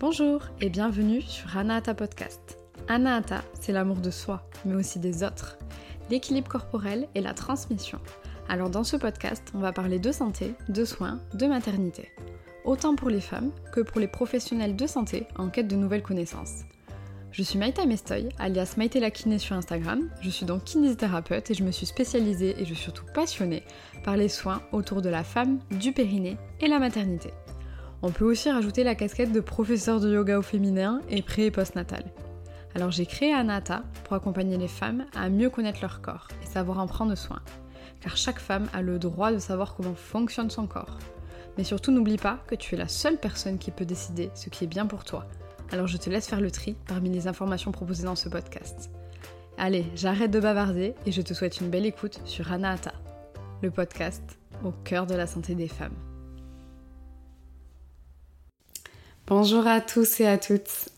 Bonjour et bienvenue sur Anahata Podcast. Anahata, c'est l'amour de soi, mais aussi des autres, l'équilibre corporel et la transmission. Alors dans ce podcast, on va parler de santé, de soins, de maternité. Autant pour les femmes que pour les professionnels de santé en quête de nouvelles connaissances. Je suis Maïta Mestoy, alias Maïté la kiné sur Instagram. Je suis donc kinésithérapeute et je me suis spécialisée et je suis surtout passionnée par les soins autour de la femme, du périnée et la maternité. On peut aussi rajouter la casquette de professeur de yoga au féminin et pré et postnatal. Alors j'ai créé Anata pour accompagner les femmes à mieux connaître leur corps et savoir en prendre soin. Car chaque femme a le droit de savoir comment fonctionne son corps. Mais surtout n'oublie pas que tu es la seule personne qui peut décider ce qui est bien pour toi. Alors je te laisse faire le tri parmi les informations proposées dans ce podcast. Allez, j'arrête de bavarder et je te souhaite une belle écoute sur Anahata, le podcast au cœur de la santé des femmes. Bonjour à tous et à toutes.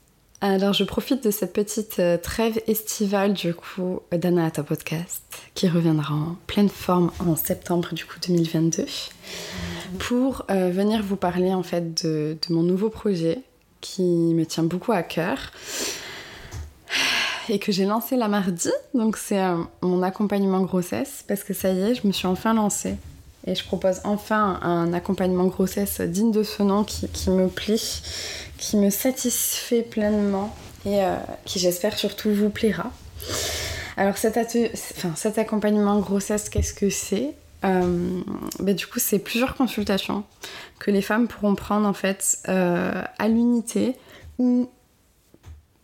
Alors je profite de cette petite euh, trêve estivale du coup d'Anahata Podcast qui reviendra en pleine forme en septembre du coup 2022 pour euh, venir vous parler en fait de, mon nouveau projet qui me tient beaucoup à cœur et que j'ai lancé la mardi. Donc c'est euh, mon accompagnement grossesse parce que ça y est, je me suis enfin lancée et je propose enfin un accompagnement grossesse digne de ce nom qui, me plie, qui me satisfait pleinement et euh, qui j'espère surtout vous plaira. Alors cet, accompagnement grossesse, qu'est-ce que c'est? Euh, ben, Du coup, c'est plusieurs consultations que les femmes pourront prendre en fait euh, à l'unité ou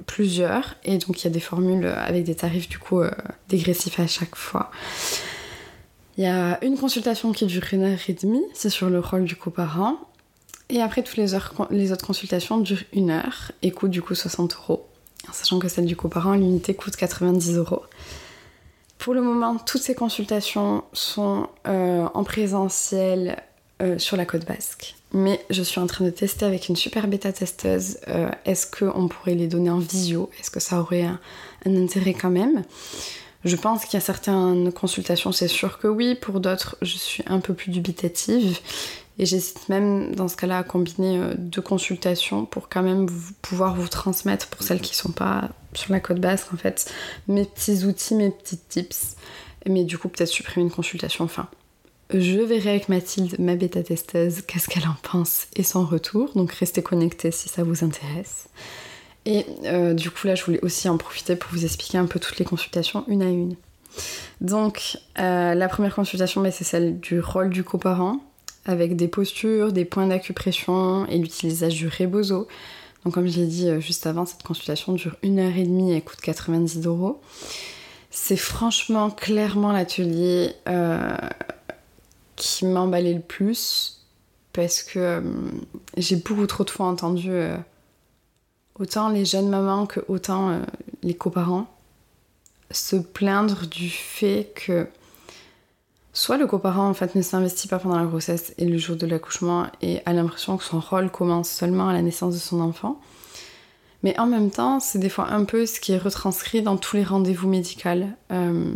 plusieurs. Et donc il y a des formules avec des tarifs du coup dégressifs à chaque fois. Il y a une consultation qui dure une heure et demie, c'est sur le rôle du coparent. Et après, toutes les, heures, les autres consultations durent une heure et coûtent du coup 60 euros. Sachant que celle du coparent, l'unité coûte 90 euros. Pour le moment, toutes ces consultations sont euh, en présentiel euh, sur la côte basque. Mais je suis en train de tester avec une super bêta testeuse. Euh, est-ce qu'on pourrait les donner en visio? Est-ce que ça aurait un intérêt quand même? Je pense qu'il y a certaines consultations, c'est sûr que oui. Pour d'autres, je suis un peu plus dubitative. Et j'hésite même dans ce cas-là à combiner euh, deux consultations pour quand même pouvoir vous transmettre, pour celles qui sont pas sur la côte basse, en fait, mes petits outils, mes petits tips. Mais du coup, peut-être supprimer une consultation. Enfin, je verrai avec Mathilde, ma bêta-testeuse, qu'est-ce qu'elle en pense et son retour. Donc restez connectés si ça vous intéresse. Et euh, du coup, là, je voulais aussi en profiter pour vous expliquer un peu toutes les consultations une à une. Donc, euh, la première consultation, bah, c'est celle du rôle du coparent, avec des postures, des points d'acupression et l'utilisation du rebozo. Donc, comme je l'ai dit euh, juste avant, cette consultation dure une heure et demie et coûte 90 euros. C'est franchement, clairement l'atelier qui m'a emballé le plus parce que j'ai beaucoup trop de fois entendu autant les jeunes mamans que autant euh, les coparents se plaindre du fait que soit le coparent en fait ne s'investit pas pendant la grossesse et le jour de l'accouchement et a l'impression que son rôle commence seulement à la naissance de son enfant. Mais en même temps, c'est des fois un peu ce qui est retranscrit dans tous les rendez-vous médicaux. Euh,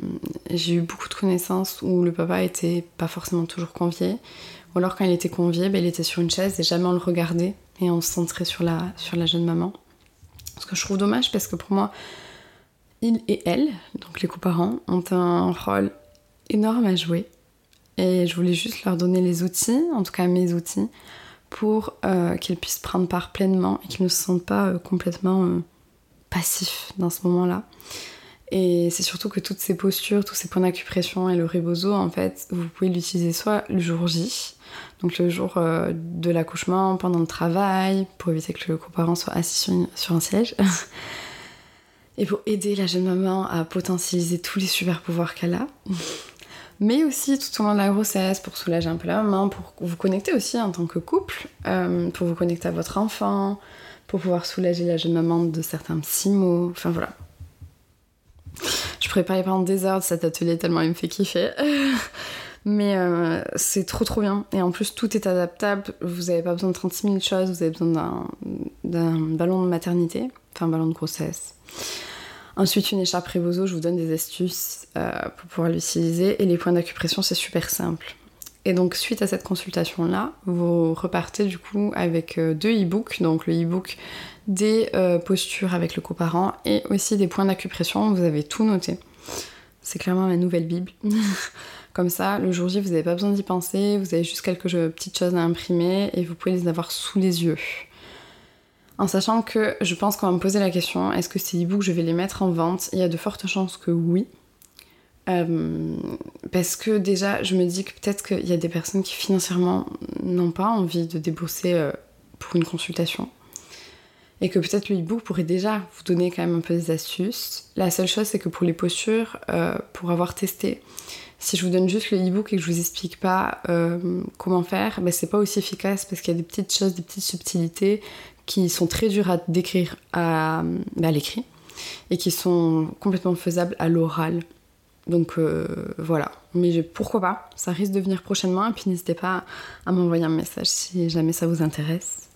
j'ai eu beaucoup de connaissances où le papa était pas forcément toujours convié, ou alors quand il était convié, ben, il était sur une chaise et jamais on le regardait et on se centrait sur la, sur la jeune maman. Ce que je trouve dommage parce que pour moi, il et elle, donc les coparents, ont un rôle énorme à jouer. Et je voulais juste leur donner les outils, en tout cas mes outils, pour euh, qu'ils puissent prendre part pleinement et qu'ils ne se sentent pas euh, complètement euh, passifs dans ce moment-là. Et c'est surtout que toutes ces postures, tous ces points d'acupression et le rebozo, en fait, vous pouvez l'utiliser soit le jour J, donc le jour euh, de l'accouchement, pendant le travail, pour éviter que le coparent soit assis sur, un siège. et pour aider la jeune maman à potentialiser tous les super pouvoirs qu'elle a. Mais aussi tout au long de la grossesse, pour soulager un peu la maman, pour vous connecter aussi en tant que couple, euh, pour vous connecter à votre enfant, pour pouvoir soulager la jeune maman de certains petits mots. Enfin voilà, je préparais pendant des heures de cet atelier tellement il me fait kiffer. Mais euh, c'est trop trop bien. Et en plus, tout est adaptable. Vous n'avez pas besoin de 36 000 choses. Vous avez besoin d'un ballon de maternité, enfin un ballon de grossesse. Ensuite, une écharpe Rebozo, je vous donne des astuces euh, pour pouvoir l'utiliser. Et les points d'acupression, c'est super simple. Et donc suite à cette consultation-là, vous repartez du coup avec euh, deux e-books, donc le e-book des euh, postures avec le coparent et aussi des points d'acupression, vous avez tout noté. C'est clairement la nouvelle Bible. Comme ça, le jour J, vous n'avez pas besoin d'y penser, vous avez juste quelques petites choses à imprimer et vous pouvez les avoir sous les yeux. En sachant que je pense qu'on va me poser la question, est-ce que ces e-books, je vais les mettre en vente? Il y a de fortes chances que oui. Euh, parce que déjà, je me dis que peut-être qu'il y a des personnes qui financièrement n'ont pas envie de débourser euh, pour une consultation. Et que peut-être le e-book pourrait déjà vous donner quand même un peu des astuces. La seule chose, c'est que pour les postures, euh, pour avoir testé, si je vous donne juste le e-book et que je vous explique pas comment faire, ben c'est pas aussi efficace parce qu'il y a des petites choses, des petites subtilités qui sont très dures à décrire à, ben, à l'écrit et qui sont complètement faisables à l'oral. Donc euh, voilà, mais pourquoi pas, ça risque de venir prochainement et puis n'hésitez pas à m'envoyer un message si jamais ça vous intéresse.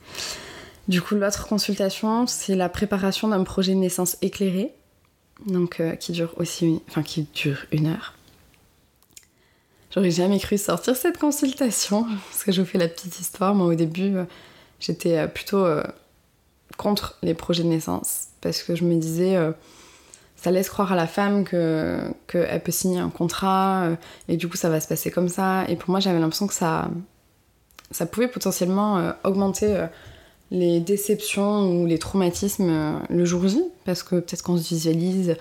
Du coup, l'autre consultation, c'est la préparation d'un projet de naissance éclairé, donc euh, qui dure aussi, enfin qui dure une heure. J'aurais jamais cru sortir cette consultation parce que je vous fais la petite histoire. Moi, au début, euh, j'étais plutôt contre les projets de naissance parce que je me disais ça laisse croire à la femme que qu'elle peut signer un contrat euh, et du coup ça va se passer comme ça. Et pour moi j'avais l'impression que ça ça pouvait potentiellement euh, augmenter euh, les déceptions ou les traumatismes le jour J parce que peut-être qu'on se visualise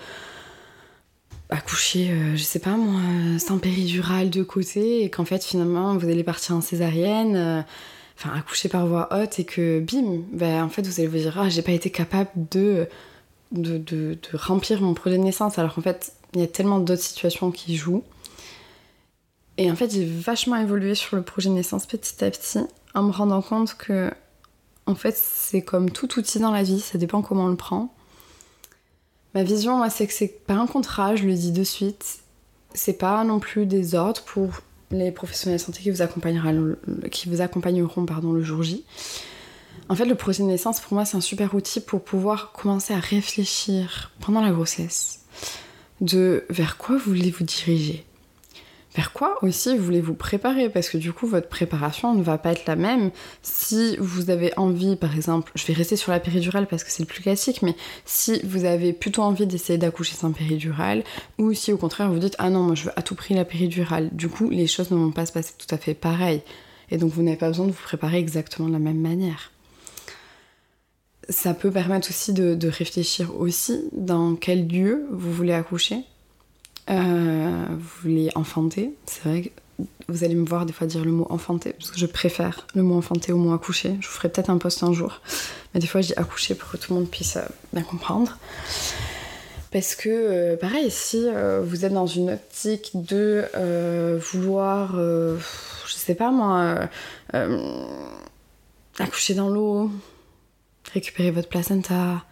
accoucher, je sais pas moi, sans péridurale de côté et qu'en fait finalement vous allez partir en césarienne enfin accoucher par voie haute et que bim, ben en fait vous allez vous dire ah j'ai pas été capable de de, remplir mon projet de naissance, alors qu'en fait, il y a tellement d'autres situations qui jouent. Et en fait, j'ai vachement évolué sur le projet de naissance petit à petit, en me rendant compte que, en fait, c'est comme tout outil dans la vie, ça dépend comment on le prend. Ma vision, c'est que c'est pas un contrat, je le dis de suite. C'est pas non plus des ordres pour les professionnels de santé qui vous accompagneront, qui vous accompagneront pardon, le jour J. En fait, le projet de naissance, pour moi, c'est un super outil pour pouvoir commencer à réfléchir pendant la grossesse de vers quoi voulez vous diriger vers quoi aussi voulez vous préparer Parce que du coup, votre préparation ne va pas être la même. Si vous avez envie, par exemple, je vais rester sur la péridurale parce que c'est le plus classique, mais si vous avez plutôt envie d'essayer d'accoucher sans péridurale, ou si au contraire vous dites ah non, moi je veux à tout prix la péridurale, du coup, les choses ne vont pas se passer tout à fait pareil. Et donc vous n'avez pas besoin de vous préparer exactement de la même manière ça peut permettre aussi de, réfléchir aussi dans quel lieu vous voulez accoucher. Euh, vous voulez enfanter. C'est vrai que vous allez me voir des fois dire le mot enfanter, parce que je préfère le mot enfanter au mot accoucher. Je vous ferai peut-être un post un jour. Mais des fois, je dis accoucher pour que tout le monde puisse euh, bien comprendre. Parce que, euh, pareil, si vous êtes dans une optique de vouloir, je sais pas moi, accoucher dans l'eau, récupérer votre placenta,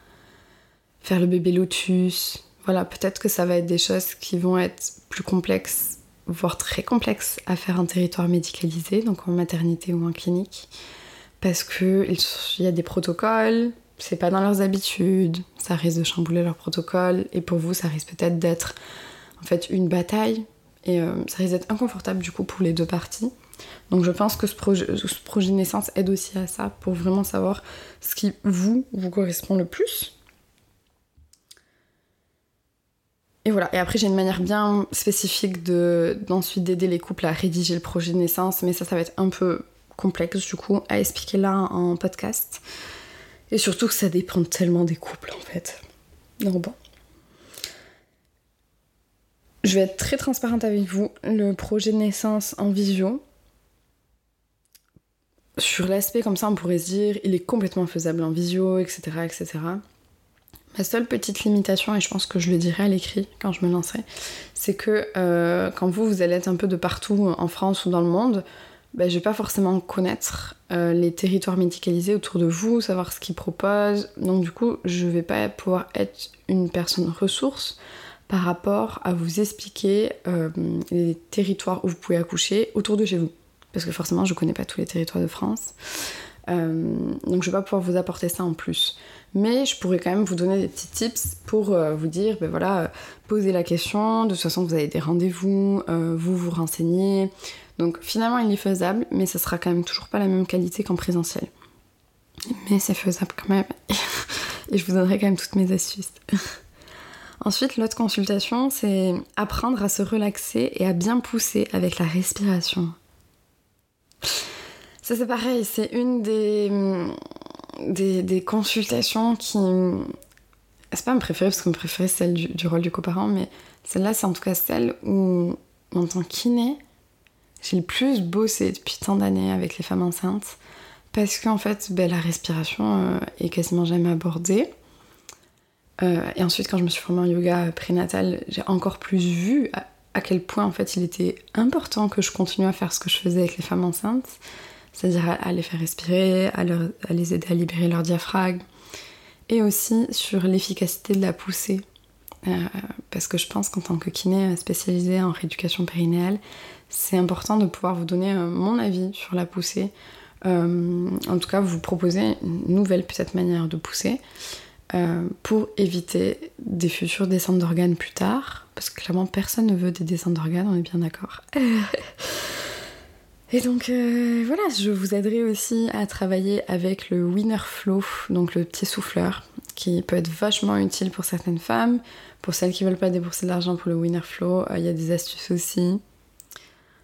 faire le bébé lotus. Voilà, peut-être que ça va être des choses qui vont être plus complexes, voire très complexes à faire en territoire médicalisé, donc en maternité ou en clinique. Parce qu'il y a des protocoles, c'est pas dans leurs habitudes, ça risque de chambouler leurs protocoles, et pour vous, ça risque peut-être d'être en fait une bataille, et euh, ça risque d'être inconfortable du coup pour les deux parties. Donc je pense que ce projet, ce naissance aide aussi à ça, pour vraiment savoir ce qui vous, correspond le plus. Et voilà, et après j'ai une manière bien spécifique de, d'ensuite d'aider les couples à rédiger le projet de naissance, mais ça ça va être un peu complexe du coup à expliquer là en podcast. Et surtout que ça dépend tellement des couples en fait. Donc bon. Je vais être très transparente avec vous. Le projet de naissance en visio, sur l'aspect comme ça, on pourrait se dire, il est complètement faisable en visio, etc., etc. Ma seule petite limitation, et je pense que je le dirai à l'écrit quand je me lancerai, c'est que euh, quand vous, vous allez être un peu de partout en France ou dans le monde, ben, je vais pas forcément connaître euh, les territoires médicalisés autour de vous, savoir ce qu'ils proposent. Donc du coup, je vais pas pouvoir être une personne ressource par rapport à vous expliquer euh, les territoires où vous pouvez accoucher autour de chez vous parce que forcément je connais pas tous les territoires de France. Euh, donc je vais pas pouvoir vous apporter ça en plus. Mais je pourrais quand même vous donner des petits tips pour euh, vous dire, ben voilà, posez la question, de toute façon vous avez des rendez-vous, euh, vous vous renseignez, Donc finalement, il est faisable, mais ce sera quand même toujours pas la même qualité qu'en présentiel. Mais c'est faisable quand même. Et je vous donnerai quand même toutes mes astuces. Ensuite, l'autre consultation, c'est apprendre à se relaxer et à bien pousser avec la respiration. Ça c'est pareil, c'est une des, consultations qui... C'est pas ma préférée parce que ma préférée c'est celle du, rôle du coparent, mais celle-là c'est en tout cas celle où en tant kiné, j'ai le plus bossé depuis tant d'années avec les femmes enceintes parce qu'en fait ben, la respiration euh, est quasiment jamais abordée. Euh, et ensuite, quand je me suis formée en yoga prénatal, j'ai encore plus vu à, quel point en fait il était important que je continue à faire ce que je faisais avec les femmes enceintes, c'est-à-dire à, les faire respirer, à, les aider à libérer leur diaphragme, et aussi sur l'efficacité de la poussée. Euh, parce que je pense qu'en tant que kiné spécialisée en rééducation périnéale, c'est important de pouvoir vous donner euh, mon avis sur la poussée. en tout cas, vous proposer une nouvelle peut-être manière de pousser. Euh, pour éviter des futures descentes d'organes plus tard, parce que clairement personne ne veut des descentes d'organes, on est bien d'accord. Et donc euh, voilà, je vous aiderai aussi à travailler avec le Winner Flow, donc le petit souffleur, qui peut être vachement utile pour certaines femmes. Pour celles qui veulent pas débourser de l'argent pour le Winner Flow, euh, il y a des astuces aussi.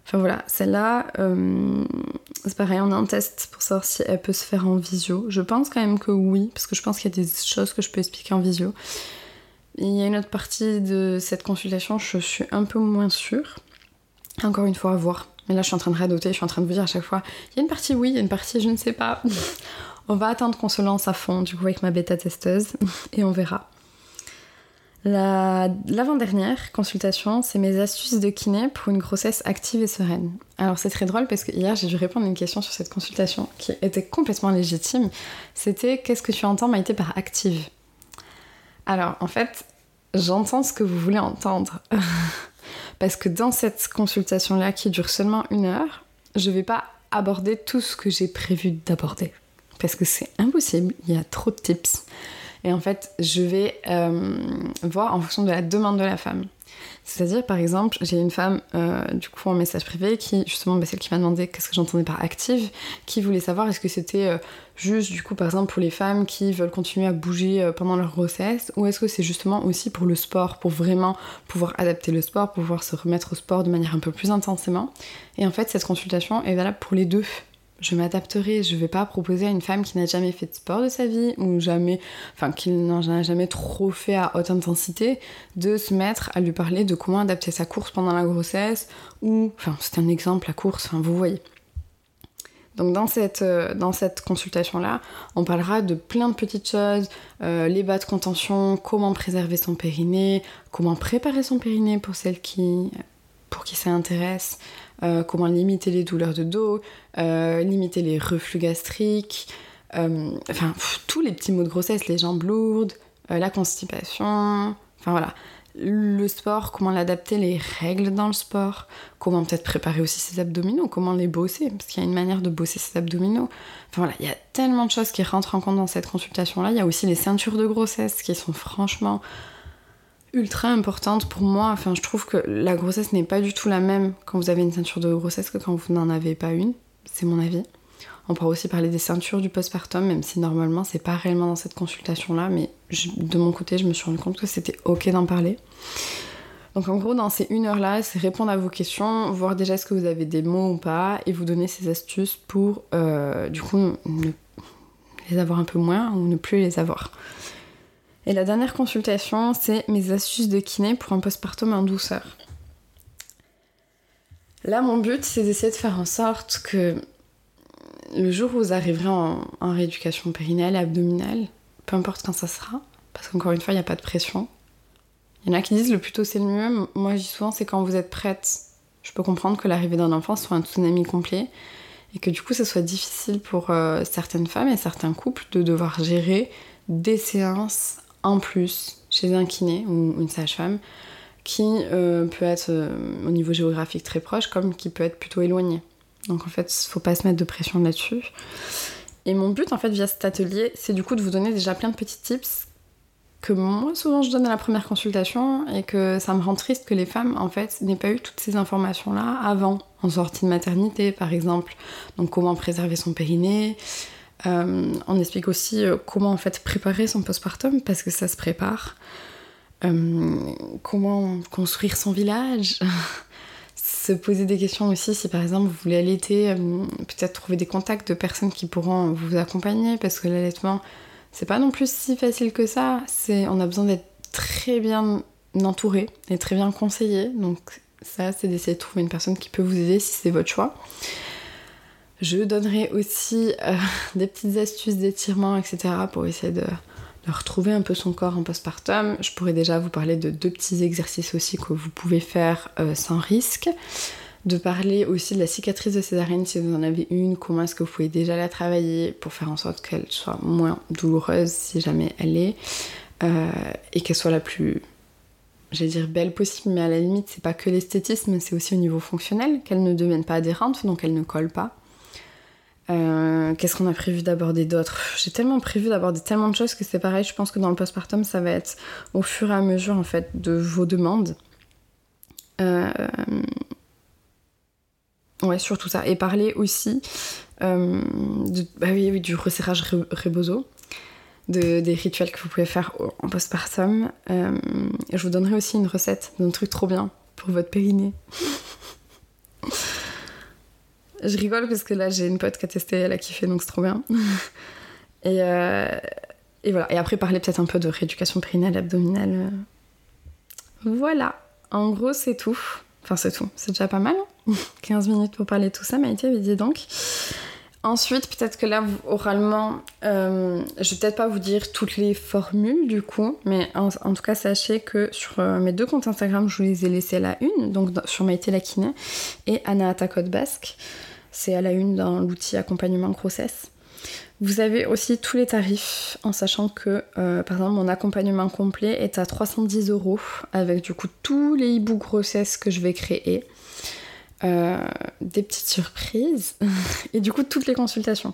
Enfin voilà, celle-là, euh, c'est pareil, on a un test pour savoir si elle peut se faire en visio. Je pense quand même que oui, parce que je pense qu'il y a des choses que je peux expliquer en visio. il y a une autre partie de cette consultation, je suis un peu moins sûre. Encore une fois, à voir. Mais là, je suis en train de radoter, je suis en train de vous dire à chaque fois, il y a une partie oui, il y a une partie je ne sais pas. on va attendre qu'on se lance à fond, du coup, avec ma bêta testeuse, et on verra. L'avant-dernière consultation, c'est mes astuces de kiné pour une grossesse active et sereine. Alors c'est très drôle parce que hier j'ai dû répondre à une question sur cette consultation qui était complètement légitime. C'était qu'est-ce que tu entends Maïté par active? Alors en fait, j'entends ce que vous voulez entendre. parce que dans cette consultation-là qui dure seulement une heure, je vais pas aborder tout ce que j'ai prévu d'aborder. Parce que c'est impossible, il y a trop de tips. Et en fait, je vais euh, voir en fonction de la demande de la femme. C'est-à-dire, par exemple, j'ai une femme, euh, du coup, en message privé, qui, justement, bah, celle qui m'a demandé qu'est-ce que j'entendais par active, qui voulait savoir est-ce que c'était euh, juste, du coup, par exemple, pour les femmes qui veulent continuer à bouger pendant leur grossesse, ou est-ce que c'est justement aussi pour le sport, pour vraiment pouvoir adapter le sport, pouvoir se remettre au sport de manière un peu plus intensément. Et en fait, cette consultation est valable pour les deux je m'adapterai. Je vais pas proposer à une femme qui n'a jamais fait de sport de sa vie ou jamais, enfin qui n'en a jamais trop fait à haute intensité, de se mettre à lui parler de comment adapter sa course pendant la grossesse ou, enfin c'est un exemple la course, vous voyez. Donc dans cette, euh, dans cette consultation-là, on parlera de plein de petites choses, euh, les bas de contention, comment préserver son périnée, comment préparer son périnée pour celles qui, pour qui ça intéresse, euh, comment limiter les douleurs de dos, euh, limiter les reflux gastriques, euh, enfin tous les petits maux de grossesse, les jambes lourdes, la constipation, enfin voilà. Le sport, comment l'adapter, les règles dans le sport, comment peut-être préparer aussi ses abdominaux, comment les bosser, parce qu'il y a une manière de bosser ses abdominaux. Enfin voilà, il y a tellement de choses qui rentrent en compte dans cette consultation-là. Il y a aussi les ceintures de grossesse qui sont franchement ultra importante pour moi. Enfin, je trouve que la grossesse n'est pas du tout la même quand vous avez une ceinture de grossesse que quand vous n'en avez pas une. C'est mon avis. On pourra aussi parler des ceintures du postpartum, même si normalement c'est pas réellement dans cette consultation-là, mais de mon côté, je me suis rendu compte que c'était ok d'en parler. Donc en gros, dans ces une heure-là, c'est répondre à vos questions, voir déjà est-ce que vous avez des mots ou pas, et vous donner ces astuces pour, euh, du coup, les avoir un peu moins ou ne plus les avoir. Et la dernière consultation, c'est mes astuces de kiné pour un postpartum en douceur. Là, mon but, c'est d'essayer de faire en sorte que le jour où vous arriverez en, rééducation périnale et abdominale, peu importe quand ça sera, parce qu'encore une fois, il n'y a pas de pression. Il y en a qui disent le plus tôt c'est le mieux. Moi, je dis souvent, c'est quand vous êtes prête. Je peux comprendre que l'arrivée d'un enfant soit un tsunami complet et que du coup, ce soit difficile pour euh, certaines femmes et certains couples de devoir gérer des séances en plus chez un kiné ou une sage-femme qui euh, peut être euh, au niveau géographique très proche comme qui peut être plutôt éloigné. Donc en fait, faut pas se mettre de pression là-dessus. Et mon but en fait via cet atelier, c'est du coup de vous donner déjà plein de petits tips que moi souvent je donne à la première consultation et que ça me rend triste que les femmes en fait n'aient pas eu toutes ces informations là avant en sortie de maternité par exemple, donc comment préserver son périnée. Euh, on explique aussi euh, comment en fait préparer son postpartum parce que ça se prépare. Euh, comment construire son village. se poser des questions aussi si par exemple vous voulez allaiter, peut-être trouver des contacts de personnes qui pourront vous accompagner parce que l'allaitement c'est pas non plus si facile que ça. C'est on a besoin d'être très bien entouré et très bien conseillé. Donc ça, c'est d'essayer de trouver une personne qui peut vous aider si c'est votre choix. Je donnerai aussi euh, des petites astuces d'étirement, etc. pour essayer de, retrouver un peu son corps en postpartum. Je pourrais déjà vous parler de deux petits exercices aussi que vous pouvez faire euh, sans risque. De parler aussi de la cicatrice de césarienne si vous en avez une, comment est-ce que vous pouvez déjà la travailler pour faire en sorte qu'elle soit moins douloureuse si jamais elle est, euh, et qu'elle soit la plus j'allais dire belle possible, mais à la limite, c'est pas que l'esthétisme, c'est aussi au niveau fonctionnel, qu'elle ne devienne pas adhérente, donc elle ne colle pas. Euh, qu'est-ce qu'on a prévu d'aborder d'autres J'ai tellement prévu d'aborder tellement de choses que c'est pareil, je pense que dans le postpartum, ça va être au fur et à mesure en fait de vos demandes. Euh... Ouais, surtout ça. Et parler aussi euh, bah oui, du resserrage rebozo des rituels que vous pouvez faire en postpartum. Je vous donnerai aussi une recette d'un truc trop bien pour votre périnée. je rigole parce que là j'ai une pote qui a testé, elle a kiffé donc c'est trop bien. et, euh, et voilà. Et après parler peut-être un peu de rééducation périnale, abdominale. Voilà. En gros c'est tout. Enfin c'est tout. C'est déjà pas mal. 15 hein. minutes pour parler de tout ça, Maïté, mais dis donc. Ensuite, peut-être que là, oralement, euh, je vais peut-être pas vous dire toutes les formules du coup, mais en, tout cas, sachez que sur euh, mes deux comptes Instagram, je vous les ai laissés à la une, donc sur Maïté Lakine et Anna Code Basque. C'est à la une dans l'outil accompagnement grossesse. Vous avez aussi tous les tarifs en sachant que, euh, par exemple, mon accompagnement complet est à 310 euros avec du coup tous les e-books grossesse que je vais créer. Euh, des petites surprises et du coup toutes les consultations.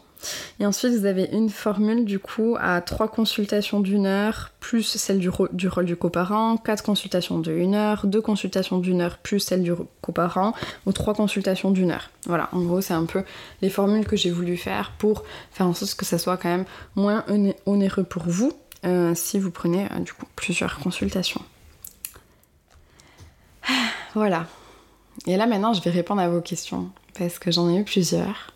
Et ensuite vous avez une formule du coup à trois consultations d'une heure plus celle du, rôle du coparent, quatre consultations de une heure, deux consultations d'une heure plus celle du coparent ou trois consultations d'une heure. Voilà, en gros c'est un peu les formules que j'ai voulu faire pour faire en sorte que ça soit quand même moins onéreux pour vous euh, si vous prenez euh, du coup plusieurs consultations. Voilà, et là maintenant, je vais répondre à vos questions parce que j'en ai eu plusieurs.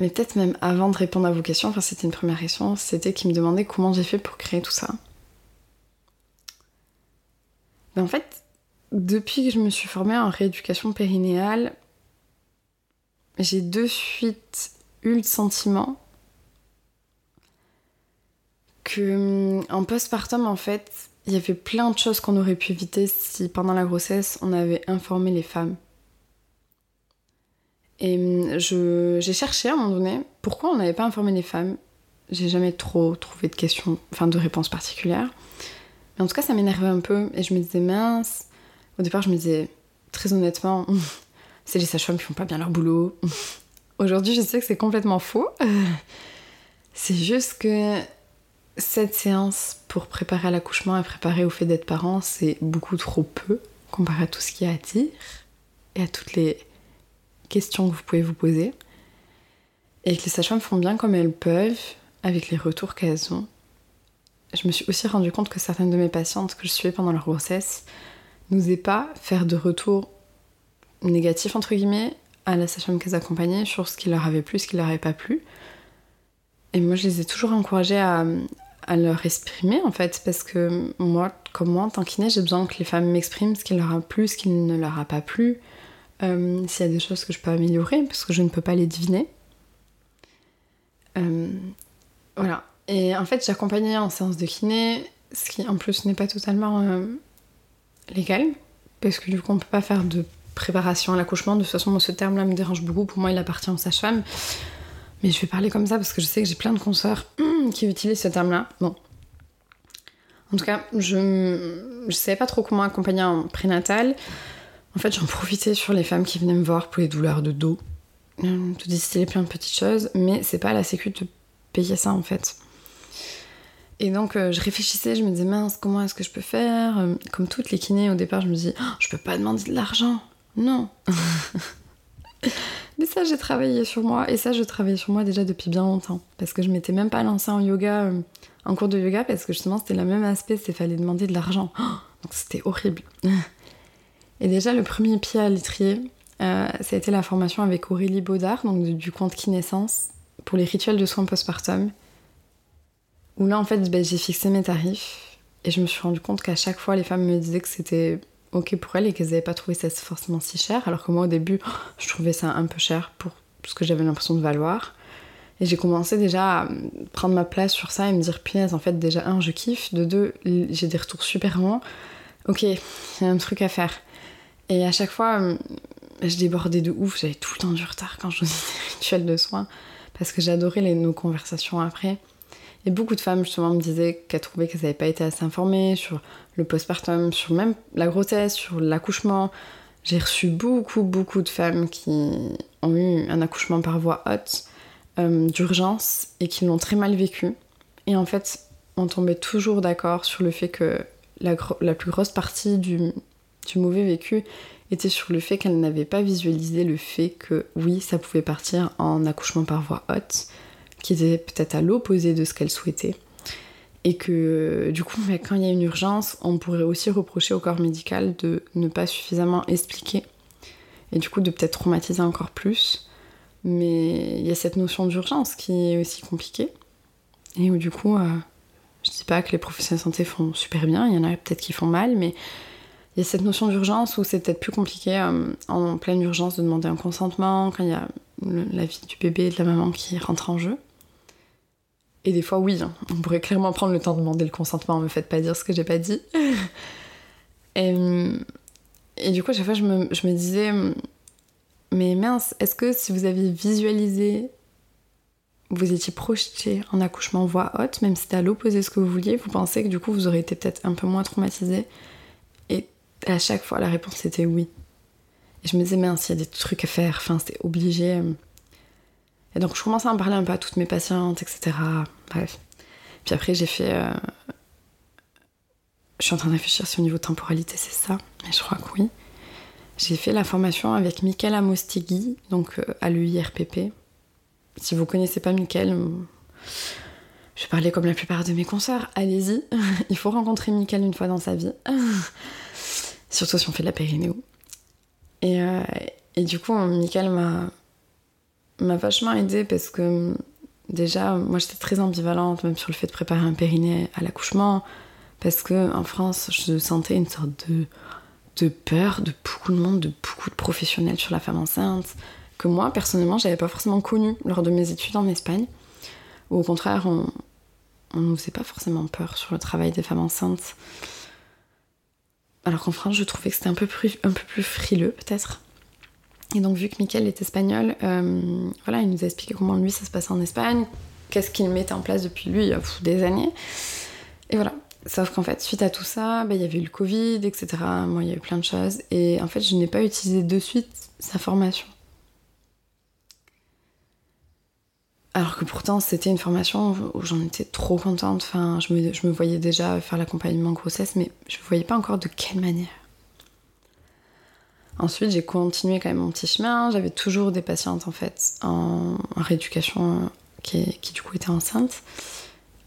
Mais peut-être même avant de répondre à vos questions, enfin c'était une première question, c'était qui me demandait comment j'ai fait pour créer tout ça. Mais en fait, depuis que je me suis formée en rééducation périnéale, j'ai de suite eu le sentiment que en postpartum en fait, il y avait plein de choses qu'on aurait pu éviter si pendant la grossesse on avait informé les femmes. Et hum, j'ai cherché à un moment donné pourquoi on n'avait pas informé les femmes. J'ai jamais trop trouvé de questions, enfin de réponses particulières. Mais en tout cas, ça m'énervait un peu et je me disais mince. Au départ, je me disais très honnêtement, c'est les sages-femmes qui font pas bien leur boulot. Aujourd'hui, je sais que c'est complètement faux. C'est juste que cette séance pour préparer à l'accouchement et préparer au fait d'être parent, c'est beaucoup trop peu comparé à tout ce qu'il y a à dire et à toutes les questions que vous pouvez vous poser. Et que les sages-femmes font bien comme elles peuvent avec les retours qu'elles ont. Je me suis aussi rendu compte que certaines de mes patientes que je suivais pendant leur grossesse n'osaient pas faire de retour négatif entre guillemets à la sage-femme qu'elles accompagnaient sur ce qui leur avait plu, ce qui leur avait pas plu. Et moi, je les ai toujours encouragées à, à leur exprimer en fait parce que moi comme moi en tant qu'iné j'ai besoin que les femmes m'expriment ce qui leur a plu ce qui ne leur a pas plu. Euh, s'il y a des choses que je peux améliorer parce que je ne peux pas les deviner. Euh, voilà. Et en fait j'accompagnais en séance de kiné ce qui en plus n'est pas totalement euh, légal parce que du coup on peut pas faire de préparation à l'accouchement. De toute façon ce terme là me dérange beaucoup. Pour moi il appartient aux sages-femmes mais je vais parler comme ça parce que je sais que j'ai plein de consoeurs qui utilisent ce terme-là. Bon. En tout cas, je ne savais pas trop comment accompagner un prénatal. En fait, j'en profitais sur les femmes qui venaient me voir pour les douleurs de dos. Euh, tout distiller plein de petites choses, mais c'est pas à la sécu de payer ça en fait. Et donc euh, je réfléchissais, je me disais mince, comment est-ce que je peux faire? Euh, Comme toutes les kinés au départ, je me dis oh, je peux pas demander de l'argent. Non. Mais ça, j'ai travaillé sur moi. Et ça, je travaillais sur moi déjà depuis bien longtemps. Parce que je m'étais même pas lancée en yoga, euh, en cours de yoga, parce que justement, c'était le même aspect, c'est fallait demander de l'argent. donc c'était horrible. Et déjà, le premier pied à l'étrier, euh, ça a été la formation avec Aurélie Baudard, donc du, compte Kinescence, pour les rituels de soins postpartum. Où là, en fait, ben, j'ai fixé mes tarifs. Et je me suis rendu compte qu'à chaque fois, les femmes me disaient que c'était ok pour elles et qu'elles n'avaient pas trouvé ça forcément si cher. Alors que moi, au début, je trouvais ça un peu cher pour ce que j'avais l'impression de valoir. Et j'ai commencé déjà à prendre ma place sur ça et me dire, punaise, en fait, déjà, un, je kiffe. De deux, j'ai des retours super bons. Ok, il y a un truc à faire. Et à chaque fois, je débordais de ouf. J'avais tout le temps du retard quand je faisais des rituels de soins. Parce que j'adorais nos conversations après. Et beaucoup de femmes justement me disaient qu'elles trouvaient qu'elles n'avaient pas été assez informées sur le postpartum, sur même la grossesse, sur l'accouchement. J'ai reçu beaucoup, beaucoup de femmes qui ont eu un accouchement par voie haute, euh, d'urgence, et qui l'ont très mal vécu. Et en fait, on tombait toujours d'accord sur le fait que la, plus grosse partie du, mauvais vécu était sur le fait qu'elle n'avait pas visualisé le fait que oui, ça pouvait partir en accouchement par voie haute, qui était peut-être à l'opposé de ce qu'elle souhaitait. Et que du coup, quand il y a une urgence, on pourrait aussi reprocher au corps médical de ne pas suffisamment expliquer. Et du coup, de peut-être traumatiser encore plus. Mais il y a cette notion d'urgence qui est aussi compliquée. Et où du coup, euh, je dis pas que les professionnels de santé font super bien, il y en a peut-être qui font mal, mais il y a cette notion d'urgence où c'est peut-être plus compliqué euh, en pleine urgence de demander un consentement, quand il y a la vie du bébé et de la maman qui rentre en jeu. Et des fois, oui, hein. on pourrait clairement prendre le temps de demander le consentement, me faites pas dire ce que j'ai pas dit. et, du coup, à chaque fois, je me, disais, mais mince, est-ce que si vous aviez visualisé, vous étiez projeté en accouchement voix haute, même si c'était à l'opposé de ce que vous vouliez, vous pensez que du coup, vous auriez été peut-être un peu moins traumatisé? Et à chaque fois, la réponse était oui. Et je me disais, mince, il y a des trucs à faire, enfin, c'était obligé. Et donc je commençais à en parler un peu à toutes mes patientes, etc. Bref. Puis après j'ai fait... Euh, je suis en train de réfléchir si au niveau temporalité c'est ça, mais je crois que oui. J'ai fait la formation avec Mickaël Amostigui, donc euh, à l'UIRPP. Si vous connaissez pas Mickaël, euh, je vais parler comme la plupart de mes consoeurs, allez-y. Il faut rencontrer Mickaël une fois dans sa vie. Surtout si on fait de la périnéo. Et, et du coup, Mickaël m'a vachement aidée parce que déjà, moi j'étais très ambivalente, même sur le fait de préparer un périnée à l'accouchement, parce que en France, je sentais une sorte de, de peur de beaucoup de monde, de beaucoup de professionnels sur la femme enceinte, que moi personnellement, j'avais pas forcément connu lors de mes études en Espagne, ou au contraire, on, on nous faisait pas forcément peur sur le travail des femmes enceintes. Alors qu'en France, je trouvais que c'était un peu plus, un peu plus frileux, peut-être. Et donc, vu que Mickaël est espagnol, euh, voilà, il nous a expliqué comment lui ça se passait en Espagne, qu'est-ce qu'il mettait en place depuis lui, il y a des années. Et voilà. Sauf qu'en fait, suite à tout ça, bah, il y avait eu le Covid, etc. Moi, il y a eu plein de choses. Et en fait, je n'ai pas utilisé de suite sa formation. Alors que pourtant, c'était une formation où j'en étais trop contente. Enfin, je me, je me voyais déjà faire l'accompagnement grossesse, mais je ne voyais pas encore de quelle manière. Ensuite, j'ai continué quand même mon petit chemin. J'avais toujours des patientes en fait en, rééducation qui, qui, du coup étaient enceintes.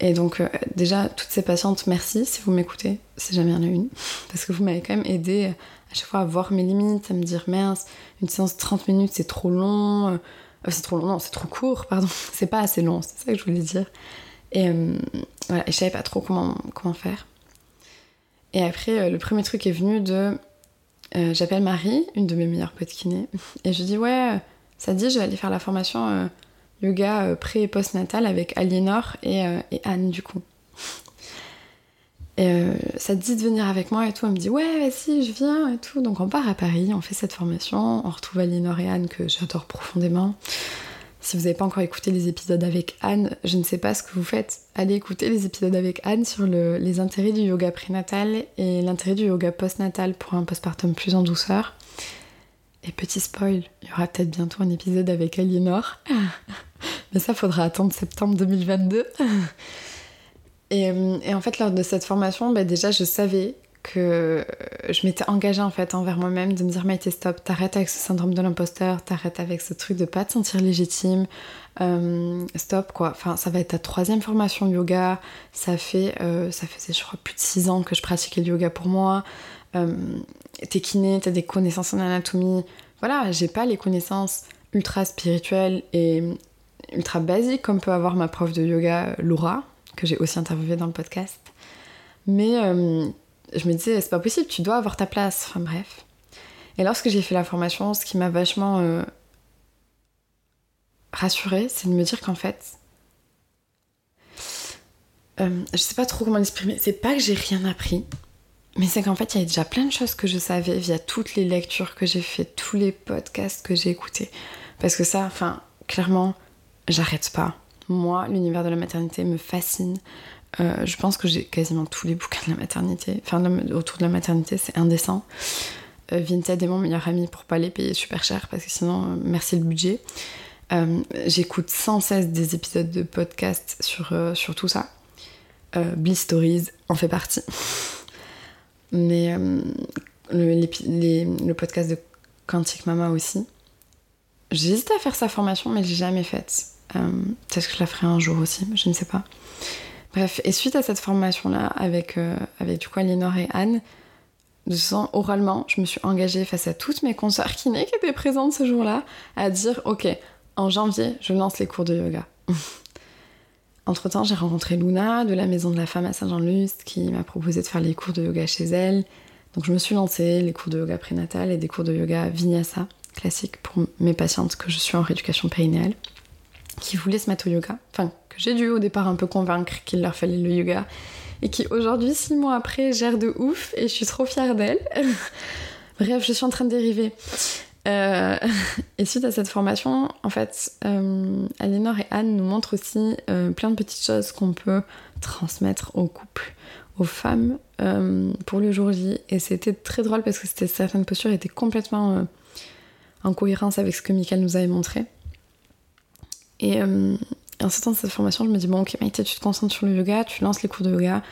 Et donc euh, déjà, toutes ces patientes, merci si vous m'écoutez, si jamais il y en a une, parce que vous m'avez quand même aidé à chaque fois à voir mes limites, à me dire mince, une séance de 30 minutes c'est trop long, euh, c'est trop long, non, c'est trop court, pardon, c'est pas assez long, c'est ça que je voulais dire. Et euh, voilà, et je savais pas trop comment, comment faire. Et après, le premier truc est venu de euh, j'appelle Marie, une de mes meilleures potes kiné, et je dis ouais, ça dit, je vais aller faire la formation euh, yoga euh, pré et post-natal avec Aliénor et, Anne du coup. Et ça te dit de venir avec moi et tout, elle me dit ouais, vas-y, je viens et tout. Donc on part à Paris, on fait cette formation, on retrouve Aliénor et Anne que j'adore profondément. Si vous n'avez pas encore écouté les épisodes avec Anne, je ne sais pas ce que vous faites. Allez écouter les épisodes avec Anne sur les intérêts du yoga prénatal et l'intérêt du yoga postnatal pour un postpartum plus en douceur. Et petit spoil, il y aura peut-être bientôt un épisode avec Aliénor. Mais ça, faudra attendre septembre 2022. Et, et, en fait, lors de cette formation, bah déjà, je savais que je m'étais engagée en fait envers moi-même de me dire Maïté stop, t'arrêtes avec ce syndrome de l'imposteur, t'arrêtes avec ce truc de pas te sentir légitime, euh, stop quoi. Enfin ça va être ta troisième formation de yoga, ça fait euh, ça faisait je crois plus de six ans que je pratiquais le yoga pour moi. Euh, t'es kiné, t'as des connaissances en anatomie. Voilà, j'ai pas les connaissances ultra spirituelles et ultra basiques comme peut avoir ma prof de yoga Laura, que j'ai aussi interviewée dans le podcast. Mais je me disais, c'est pas possible, tu dois avoir ta place. Enfin bref. Et lorsque j'ai fait la formation, ce qui m'a vachement euh, rassurée, c'est de me dire qu'en fait, euh, je sais pas trop comment l'exprimer, c'est pas que j'ai rien appris, mais c'est qu'en fait, il y a déjà plein de choses que je savais via toutes les lectures que j'ai fait, tous les podcasts que j'ai écoutés. Parce que ça, enfin, clairement, j'arrête pas. Moi, l'univers de la maternité me fascine. Euh, je pense que j'ai quasiment tous les bouquins de la maternité. Enfin, autour de la maternité, c'est indécent. Euh, Vinted est mon meilleur ami pour pas les payer super cher parce que sinon, euh, merci le budget. J'écoute sans cesse des épisodes de podcast sur, sur tout ça. Bliss Stories en fait partie. Mais le, le, podcast de Quantique Mama aussi. J'hésite à faire sa formation, mais je l'ai jamais faite. Peut-être que je la ferai un jour aussi, je ne sais pas. Bref, et suite à cette formation-là, avec, euh, avec du coup Aliénor et Anne, de sens, oralement, je me suis engagée face à toutes mes consoeurs kinés qui étaient présentes ce jour-là, à dire Ok, en janvier, je lance les cours de yoga. Entre temps, j'ai rencontré Luna de la Maison de la Femme à Saint-Jean-Luz qui m'a proposé de faire les cours de yoga chez elle. Donc je me suis lancée, les cours de yoga prénatal et des cours de yoga vinyasa classiques pour mes patientes que je suis en rééducation périnéale qui voulaient se mettre au yoga, enfin que j'ai dû au départ un peu convaincre qu'il leur fallait le yoga, et qui aujourd'hui, six mois après, gère de ouf, et je suis trop fière d'elle. Bref, je suis en train de dériver. Euh, et suite à cette formation, en fait, euh, Aliénor et Anne nous montrent aussi euh, plein de petites choses qu'on peut transmettre aux couples, aux femmes, euh, pour le jour J. Et c'était très drôle parce que certaines postures étaient complètement en cohérence avec ce que Michael nous avait montré. Et euh, en sortant de cette formation, je me dis bon, ok, Maïté, tu te concentres sur le yoga, tu lances les cours de yoga.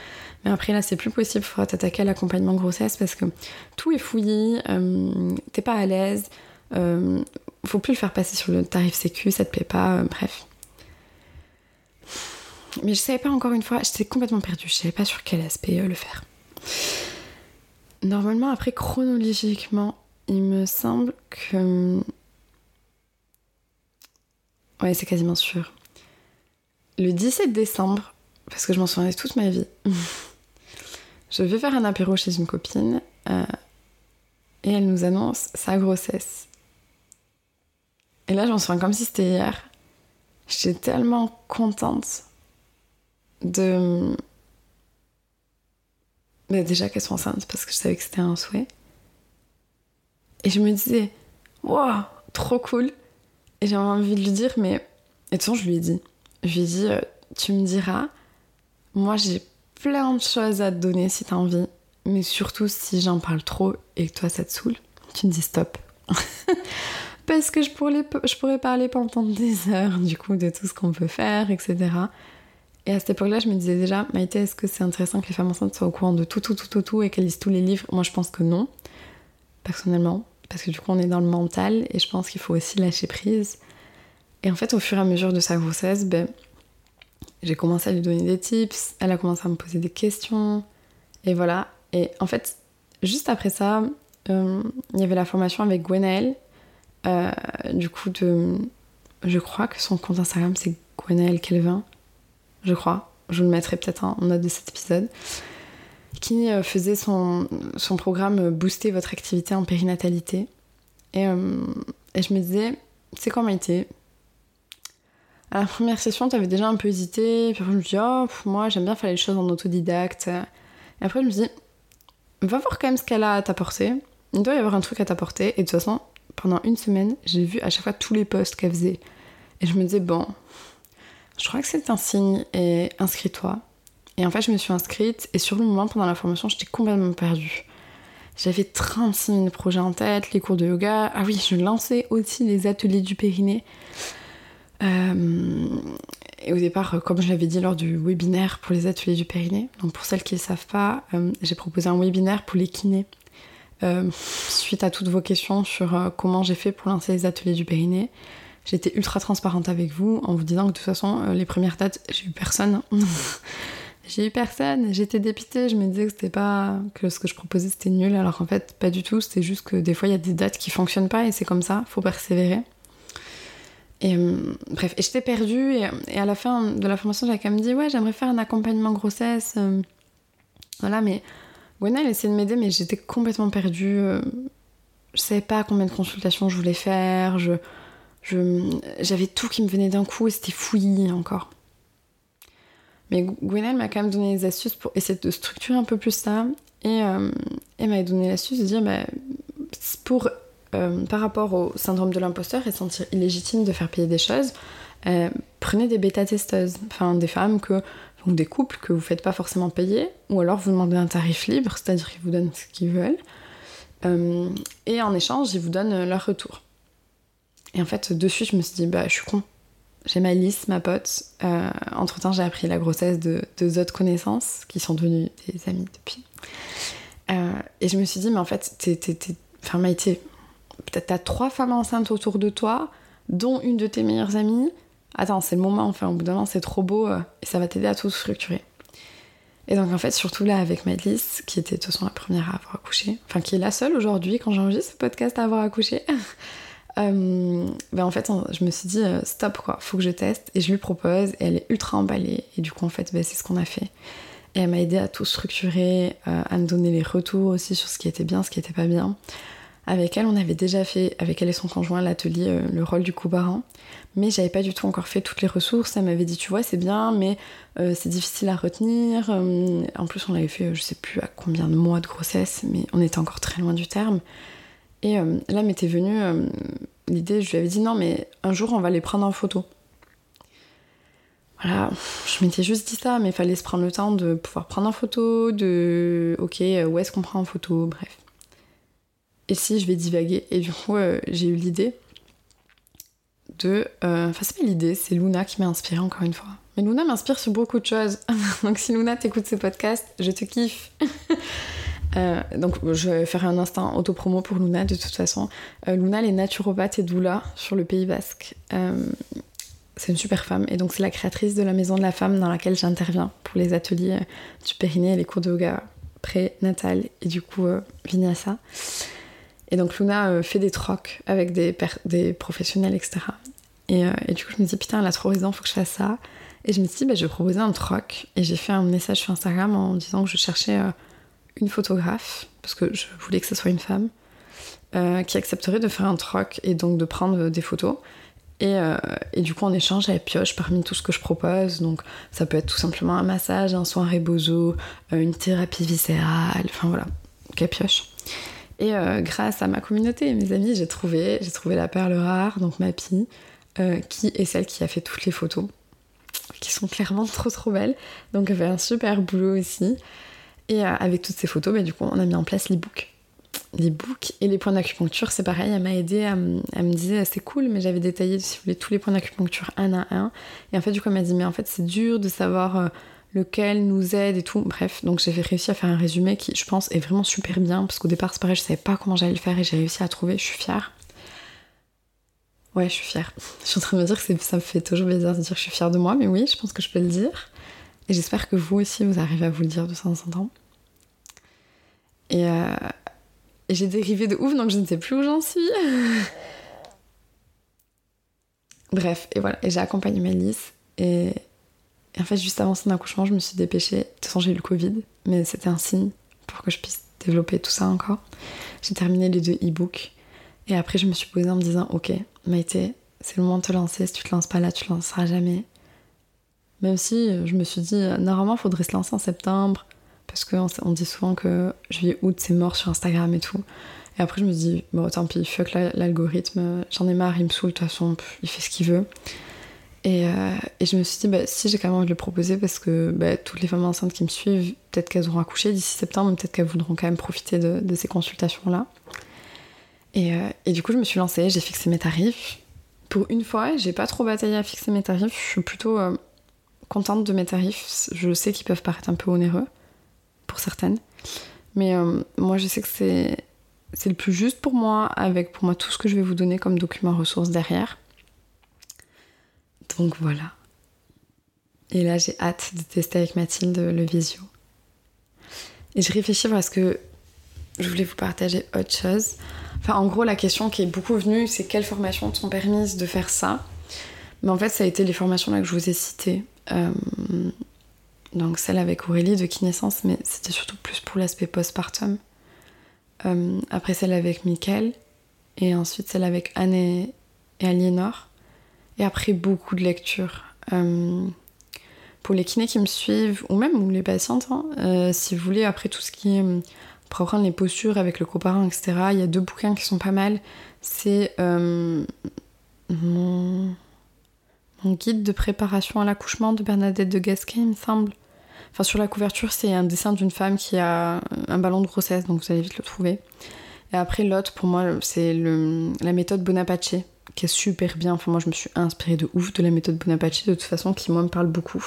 Mais après, là, c'est plus possible, il faudra t'attaquer à l'accompagnement grossesse parce que tout est fouillis, euh, t'es pas à l'aise, euh, faut plus le faire passer sur le tarif sécu, ça te plaît pas, bref. Mais je savais pas encore une fois, j'étais complètement perdue, je savais pas sur quel aspect le faire. Normalement, après, chronologiquement, il me semble que Ouais, c'est quasiment sûr. Le 17 décembre, parce que je m'en souviens toute ma vie, je vais faire un apéro chez une copine euh, et elle nous annonce sa grossesse. Et là, j'en souviens comme si c'était hier. J'étais tellement contente de. Mais déjà qu'elle soit enceinte parce que je savais que c'était un souhait. Et je me disais, waouh, trop cool. Et j'avais envie de lui dire, mais. Et de toute façon, je lui ai dit. Je lui ai dit, euh, tu me diras, moi j'ai plein de choses à te donner si t'as envie, mais surtout si j'en parle trop et que toi ça te saoule, tu me dis stop. Parce que je pourrais, parler pendant des heures, du coup, de tout ce qu'on peut faire, etc. Et à cette époque-là, je me disais déjà, Maïté, est-ce que c'est intéressant que les femmes enceintes soient au courant de tout, tout, tout, tout, tout et qu'elles lisent tous les livres? Moi, je pense que non, personnellement parce que du coup on est dans le mental et je pense qu'il faut aussi lâcher prise. Et en fait au fur et à mesure de sa grossesse, ben, j'ai commencé à lui donner des tips, elle a commencé à me poser des questions, et voilà. Et en fait, juste après ça, euh, il y avait la formation avec Gwenaël, euh, du coup de... Je crois que son compte Instagram c'est Gwenaël Kelvin, je crois. Je vous le mettrai peut-être en note de cet épisode qui euh, faisait son, son, programme Booster votre activité en périnatalité. Et, euh, et je me disais, c'est quoi Maïté À la première session, tu avais déjà un peu hésité, puis après je me dis, oh, moi j'aime bien faire les choses en autodidacte. Et après je me dis, va voir quand même ce qu'elle a à t'apporter. Il doit y avoir un truc à t'apporter. Et de toute façon, pendant une semaine, j'ai vu à chaque fois tous les posts qu'elle faisait. Et je me disais, bon, je crois que c'est un signe, et inscris-toi. Et en fait, je me suis inscrite et sur le moment, pendant la formation, j'étais complètement perdue. J'avais 36 000 projets en tête, les cours de yoga. Ah oui, je lançais aussi les ateliers du périnée. Euh, et au départ, comme je l'avais dit lors du webinaire pour les ateliers du périnée, donc pour celles qui ne savent pas, j'ai proposé un webinaire pour les kinés. suite à toutes vos questions sur comment j'ai fait pour lancer les ateliers du périnée, j'étais ultra transparente avec vous en vous disant que de toute façon, les premières dates, j'ai eu personne. j'ai eu personne, j'étais dépitée, je me disais que c'était pas que ce que je proposais c'était nul, alors en fait pas du tout, c'était juste que des fois il y a des dates qui fonctionnent pas et c'est comme ça, faut persévérer. Et euh, bref, et j'étais perdue et, à la fin de la formation j'avais quand même dit ouais j'aimerais faire un accompagnement grossesse, euh, voilà mais Gwen elle essayait de m'aider mais j'étais complètement perdue, euh, je savais pas combien de consultations je voulais faire, je j'avais tout qui me venait d'un coup et c'était fouillis encore. Mais Gwenelle m'a quand même donné des astuces pour essayer de structurer un peu plus ça. Et euh, elle m'avait donné l'astuce de dire, bah, pour, euh, par rapport au syndrome de l'imposteur et sentir illégitime de faire payer des choses, euh, prenez des bêta-testeuses, enfin des femmes que, ou des couples que vous faites pas forcément payer, ou alors vous demandez un tarif libre, c'est-à-dire qu'ils vous donnent ce qu'ils veulent, et en échange, ils vous donnent leur retour. Et en fait, dessus, je me suis dit, bah, je suis con j'ai Malice, ma pote. Euh, entre temps, j'ai appris la grossesse de deux autres connaissances qui sont devenues des amies depuis. Euh, et je me suis dit, mais en fait, t'es. Enfin, Maïté, t'as trois femmes enceintes autour de toi, dont une de tes meilleures amies. Attends, c'est le moment, enfin, au bout d'un moment, c'est trop beau euh, et ça va t'aider à tout structurer. Et donc, en fait, surtout là, avec Malice, qui était de toute façon la première à avoir accouché, enfin, qui est la seule aujourd'hui, quand j'enregistre ce podcast, à avoir accouché. Euh, ben en fait, je me suis dit, euh, stop quoi, faut que je teste. Et je lui propose, et elle est ultra emballée. Et du coup, en fait, ben, c'est ce qu'on a fait. Et elle m'a aidé à tout structurer, euh, à me donner les retours aussi sur ce qui était bien, ce qui était pas bien. Avec elle, on avait déjà fait, avec elle et son conjoint, l'atelier Le rôle du coubaran. Mais j'avais pas du tout encore fait toutes les ressources. Elle m'avait dit, tu vois, c'est bien, mais c'est difficile à retenir. en plus, on l'avait fait, je sais plus à combien de mois de grossesse, mais on était encore très loin du terme. Et euh, là m'était venue euh, l'idée, je lui avais dit non, mais un jour on va les prendre en photo. Voilà, je m'étais juste dit ça, mais il fallait se prendre le temps de pouvoir prendre en photo, de ok, où est-ce qu'on prend en photo, bref. Et si je vais divaguer, et du coup euh, j'ai eu l'idée de. Enfin, c'est pas l'idée, c'est Luna qui m'a inspirée encore une fois. Mais Luna m'inspire sur beaucoup de choses. Donc si Luna t'écoute ce podcast, je te kiffe. Euh, donc je faire un instant autopromo pour Luna de toute façon. Euh, Luna elle est naturopathe et doula sur le Pays Basque. Euh, c'est une super femme et donc c'est la créatrice de la maison de la femme dans laquelle j'interviens pour les ateliers du périnée et les cours de yoga pré-natal et du coup vinyasa. Et donc Luna fait des trocs avec des, professionnels, etc. Et, du coup je me dis putain elle a trop raison, faut que je fasse ça. Et je me dit bah, je vais proposer un troc et j'ai fait un message sur Instagram en disant que je cherchais une photographe, parce que je voulais que ce soit une femme, euh, qui accepterait de faire un troc et donc de prendre des photos. Et, euh, et, du coup, en échange, elle pioche parmi tout ce que je propose. Donc, ça peut être tout simplement un massage, un soin rebozo, euh, une thérapie viscérale, enfin voilà, qu'elle pioche. Et grâce à ma communauté et mes amis, j'ai trouvé, j'ai trouvé la perle rare, donc ma pie, qui est celle qui a fait toutes les photos, qui sont clairement trop trop belles. Donc, elle fait un super boulot aussi. Et euh, avec toutes ces photos, bah, du coup, on a mis en place l'e-book. L'e-book et les points d'acupuncture, c'est pareil, elle m'a aidé à, me dire c'est cool, mais j'avais détaillé, si vous voulez, tous les points d'acupuncture un à un. Et en fait, du coup, elle m'a dit, mais en fait, c'est dur de savoir euh, lequel nous aide et tout. Bref, donc j'ai réussi à faire un résumé qui, je pense, est vraiment super bien, parce qu'au départ, c'est pareil, je savais pas comment j'allais le faire et j'ai réussi à trouver, je suis fière. Ouais, je suis fière. Je suis en train de me dire que ça me fait toujours plaisir de dire que je suis fière de moi, mais oui, je pense que je peux le dire. Et j'espère que vous aussi, vous arrivez à vous le dire de temps en temps. Euh, et, j'ai dérivé de ouf, donc je ne sais plus où j'en suis. Bref, et voilà. Et j'ai accompagné Mélisse. Et, et, en fait, juste avant son accouchement, je me suis dépêchée. De toute façon, j'ai eu le Covid, mais c'était un signe pour que je puisse développer tout ça encore. J'ai terminé les deux e-books. Et après, je me suis posée en me disant Ok, Maïté, c'est le moment de te lancer. Si tu te lances pas là, tu te lanceras jamais. Même si euh, je me suis dit, euh, normalement, il faudrait se lancer en septembre, parce qu'on on dit souvent que juillet-août, c'est mort sur Instagram et tout. Et après, je me dis, bon, tant pis, fuck l'algorithme, j'en ai marre, il me saoule, de toute façon, il fait ce qu'il veut. Et, euh, et, je me suis dit, bah, si j'ai quand même envie de le proposer, parce que bah, toutes les femmes enceintes qui me suivent, peut-être qu'elles auront accouché d'ici septembre, mais peut-être qu'elles voudront quand même profiter de, de ces consultations-là. Et, et, du coup, je me suis lancée, j'ai fixé mes tarifs. Pour une fois, j'ai pas trop bataillé à fixer mes tarifs, je suis plutôt contente de mes tarifs. Je sais qu'ils peuvent paraître un peu onéreux pour certaines. Mais euh, moi, je sais que c'est, c'est le plus juste pour moi, avec pour moi tout ce que je vais vous donner comme document ressources derrière. Donc voilà. Et là, j'ai hâte de tester avec Mathilde le visio. Et je réfléchis parce que je voulais vous partager autre chose. Enfin, en gros, la question qui est beaucoup venue, c'est quelles formations sont permises de faire ça? Mais en fait, ça a été les formations là que je vous ai citées. Euh, donc celle avec Aurélie de Kinescence, mais c'était surtout plus pour l'aspect postpartum. Euh, après celle avec Mickaël, et ensuite celle avec Anne et, Aliénor. Et après beaucoup de lectures. Euh, pour les kinés qui me suivent, ou même les patientes, hein, si vous voulez, après tout ce qui est pour apprendre les postures avec le coparent, etc., il y a deux bouquins qui sont pas mal. C'est guide de préparation à l'accouchement de Bernadette de Gasquet, il me semble. Enfin, sur la couverture, c'est un dessin d'une femme qui a un ballon de grossesse, donc vous allez vite le trouver. Et après, l'autre, pour moi, c'est la méthode Bonaparte, qui est super bien. Enfin, moi, je me suis inspirée de ouf de la méthode Bonaparte, de toute façon, qui, moi, me parle beaucoup.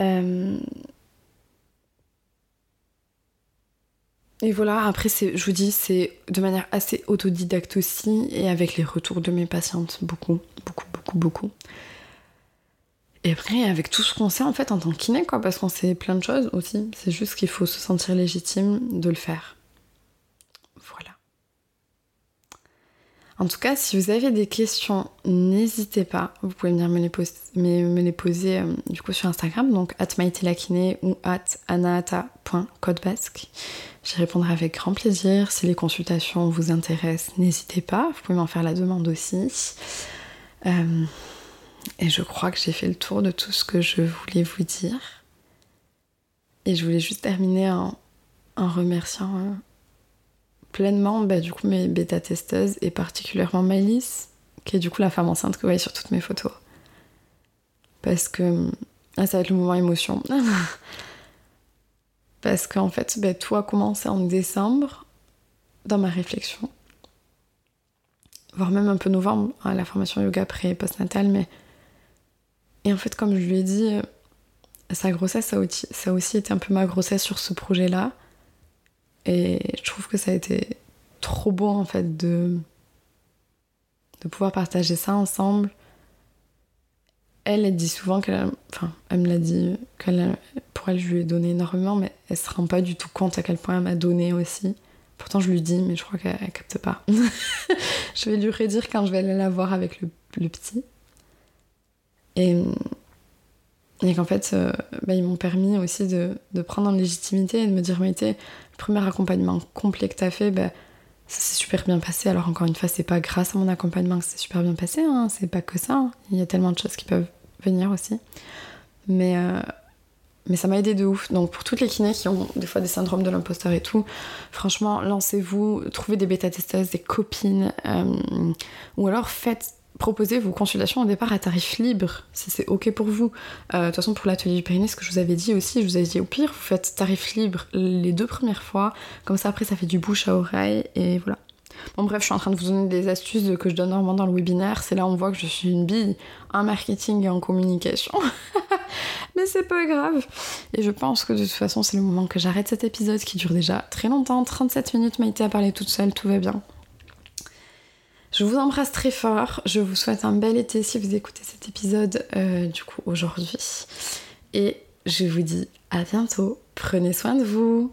Euh, et voilà, après, je vous dis, c'est de manière assez autodidacte aussi, et avec les retours de mes patientes, beaucoup, beaucoup, beaucoup, beaucoup. Et après, avec tout ce qu'on sait en fait en tant que kiné, quoi, parce qu'on sait plein de choses aussi, c'est juste qu'il faut se sentir légitime de le faire. Voilà. En tout cas, si vous avez des questions, n'hésitez pas. Vous pouvez venir me les, poser, euh, du coup sur Instagram, donc at ou at anaata.codebasque. J'y répondrai avec grand plaisir. Si les consultations vous intéressent, n'hésitez pas. Vous pouvez m'en faire la demande aussi. Euh, et je crois que j'ai fait le tour de tout ce que je voulais vous dire. Et je voulais juste terminer en, remerciant euh, pleinement bah, du coup mes bêta-testeuses et particulièrement Maëlys, qui est du coup la femme enceinte que vous voyez sur toutes mes photos. Parce que ah, ça va être le moment émotion. Parce qu'en fait, bah, tout a commencé en décembre dans ma réflexion. Voire même un peu novembre, à la formation yoga pré-postnatal, mais et en fait, comme je lui ai dit, euh, sa grossesse, ça a aussi, été un peu ma grossesse sur ce projet-là. Et je trouve que ça a été trop beau, en fait, de, de pouvoir partager ça ensemble. Elle, elle dit souvent qu'elle Enfin, elle me l'a dit, qu'elle pour elle, je lui ai donné énormément, mais elle se rend pas du tout compte à quel point elle m'a donné aussi. Pourtant, je lui dis, mais je crois qu'elle capte pas. je vais lui redire quand je vais aller la voir avec le, le petit. Et, et qu'en fait, euh, bah, ils m'ont permis aussi de, de, prendre en légitimité et de me dire, mais premier accompagnement complet que t'as fait, bah, ça s'est super bien passé. Alors encore une fois, c'est pas grâce à mon accompagnement que c'est super bien passé, hein. c'est pas que ça. Hein. Il y a tellement de choses qui peuvent venir aussi. Mais, euh, mais ça m'a aidé de ouf. Donc pour toutes les kinés qui ont des fois des syndromes de l'imposteur et tout, franchement, lancez-vous, trouvez des bêta-testeuses, des copines, euh, ou alors faites proposez vos consultations au départ à tarif libre, si c'est ok pour vous. Euh, de toute façon, pour l'atelier du périnée, ce que je vous avais dit aussi, je vous avais dit au pire, vous faites tarif libre les deux premières fois, comme ça après ça fait du bouche à oreille, et voilà. Bon bref, je suis en train de vous donner des astuces que je donne normalement dans le webinaire, c'est là où on voit que je suis une bille en marketing et en communication. Mais c'est pas grave. Et je pense que de toute façon, c'est le moment que j'arrête cet épisode qui dure déjà très longtemps, 37 minutes, Maïté a parlé toute seule, tout va bien. Je vous embrasse très fort. Je vous souhaite un bel été si vous écoutez cet épisode euh, du coup aujourd'hui. Et je vous dis à bientôt. Prenez soin de vous.